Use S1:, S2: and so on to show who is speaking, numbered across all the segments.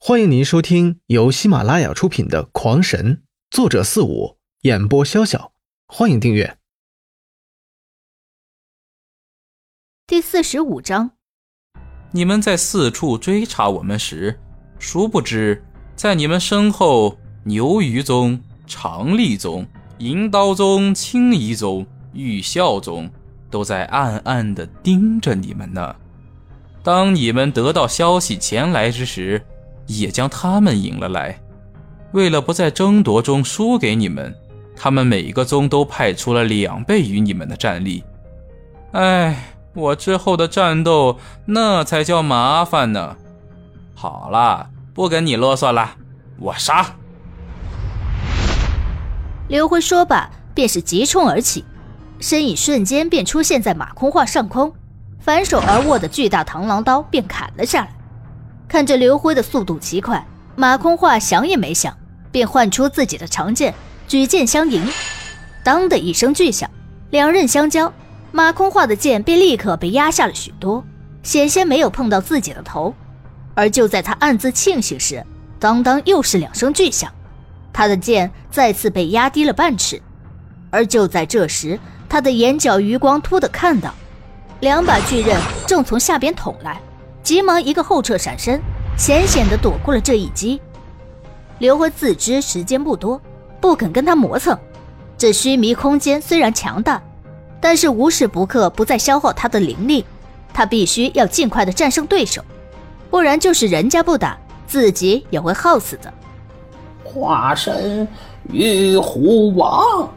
S1: 欢迎您收听由喜马拉雅出品的《狂神》，作者四五，演播潇潇。欢迎订阅。
S2: 第四十五章，
S3: 你们在四处追查我们时，殊不知在你们身后，牛鱼宗、长利宗、银刀宗、青夷宗、玉孝宗都在暗暗的盯着你们呢。当你们得到消息前来之时，也将他们引了来。为了不在争夺中输给你们，他们每一个宗都派出了两倍于你们的战力。哎，我之后的战斗那才叫麻烦呢。好了，不跟你啰嗦了，我杀！
S2: 刘辉说罢，便是急冲而起，身影瞬间便出现在马空画上空。反手而握的巨大螳螂刀便砍了下来。看着刘辉的速度极快，马空化想也没想，便唤出自己的长剑，举剑相迎。当的一声巨响，两刃相交，马空化的剑便立刻被压下了许多，险些没有碰到自己的头。而就在他暗自庆幸时，当当又是两声巨响，他的剑再次被压低了半尺。而就在这时，他的眼角余光突的看到。两把巨刃正从下边捅来，急忙一个后撤闪身，险险的躲过了这一击。刘辉自知时间不多，不肯跟他磨蹭。这虚弥空间虽然强大，但是无时不刻不在消耗他的灵力，他必须要尽快的战胜对手，不然就是人家不打，自己也会耗死的。
S4: 化身玉虎王，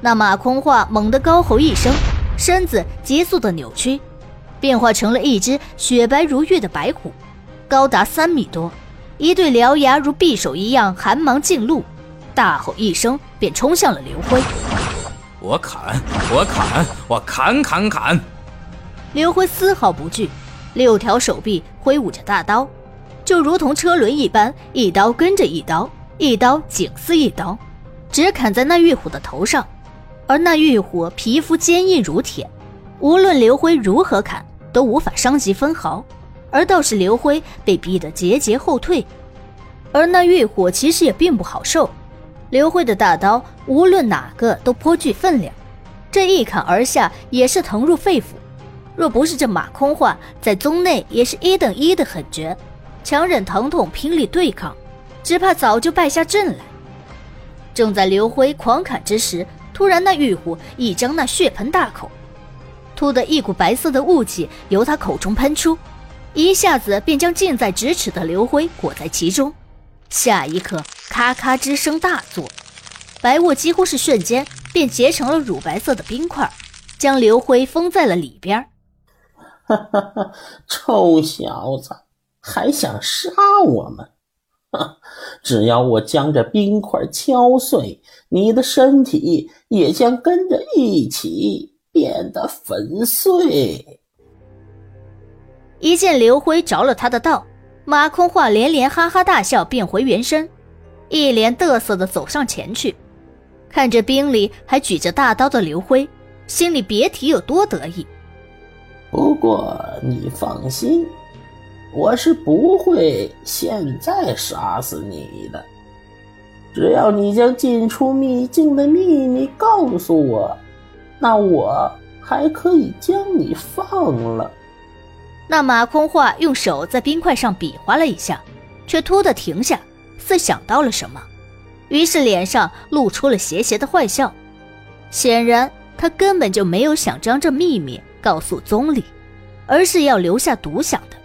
S2: 那马空话猛地高吼一声。身子急速的扭曲，变化成了一只雪白如玉的白虎，高达三米多，一对獠牙如匕首一样寒芒尽露，大吼一声便冲向了刘辉。
S3: 我砍，我砍，我砍砍砍！
S2: 刘辉丝毫不惧，六条手臂挥舞着大刀，就如同车轮一般，一刀跟着一刀，一刀紧似一刀，直砍在那玉虎的头上。而那玉虎皮肤坚硬如铁，无论刘辉如何砍，都无法伤及分毫。而倒是刘辉被逼得节节后退。而那玉虎其实也并不好受，刘辉的大刀无论哪个都颇具分量，这一砍而下也是疼入肺腑。若不是这马空话在宗内也是一等一的狠绝，强忍疼痛拼力对抗，只怕早就败下阵来。正在刘辉狂砍之时。突然，那玉虎一张那血盆大口，突的一股白色的雾气由他口中喷出，一下子便将近在咫尺的刘辉裹在其中。下一刻，咔咔之声大作，白雾几乎是瞬间便结成了乳白色的冰块，将刘辉封在了里边。
S4: 哈哈哈！臭小子，还想杀我们？只要我将这冰块敲碎，你的身体也将跟着一起变得粉碎。
S2: 一见刘辉着了他的道，马空话连连哈哈大笑，变回原身，一脸得瑟的走上前去，看着冰里还举着大刀的刘辉，心里别提有多得意。
S4: 不过你放心。我是不会现在杀死你的，只要你将进出秘境的秘密告诉我，那我还可以将你放了。
S2: 那马空话用手在冰块上比划了一下，却突的停下，似想到了什么，于是脸上露出了邪邪的坏笑。显然，他根本就没有想将这秘密告诉宗理，而是要留下独享的。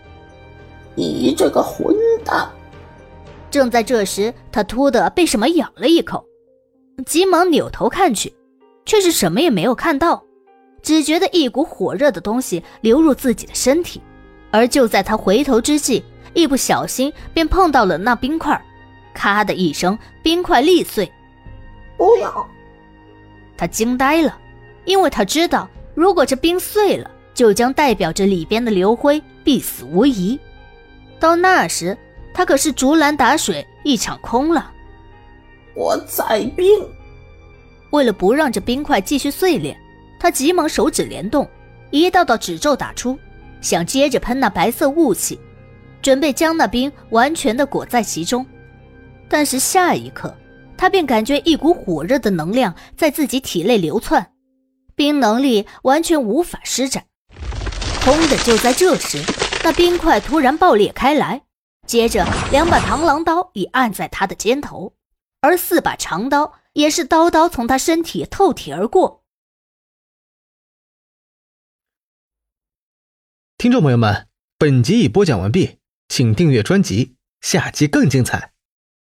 S4: 你这个混蛋！
S2: 正在这时，他突的被什么咬了一口，急忙扭头看去，却是什么也没有看到，只觉得一股火热的东西流入自己的身体。而就在他回头之际，一不小心便碰到了那冰块，咔的一声，冰块裂碎。
S4: 不要！
S2: 他惊呆了，因为他知道，如果这冰碎了，就将代表着里边的刘辉必死无疑。到那时，他可是竹篮打水一场空了。
S4: 我在冰，
S2: 为了不让这冰块继续碎裂，他急忙手指连动，一道道纸咒打出，想接着喷那白色雾气。准备将那冰完全的裹在其中。但是下一刻，他便感觉一股火热的能量在自己体内流窜，冰能力完全无法施展。轰的！就在这时，那冰块突然爆裂开来，接着两把螳螂刀已按在他的肩头，而四把长刀也是刀刀从他身体透体而过。
S1: 听众朋友们，本集已播讲完毕，请订阅专辑，下集更精彩。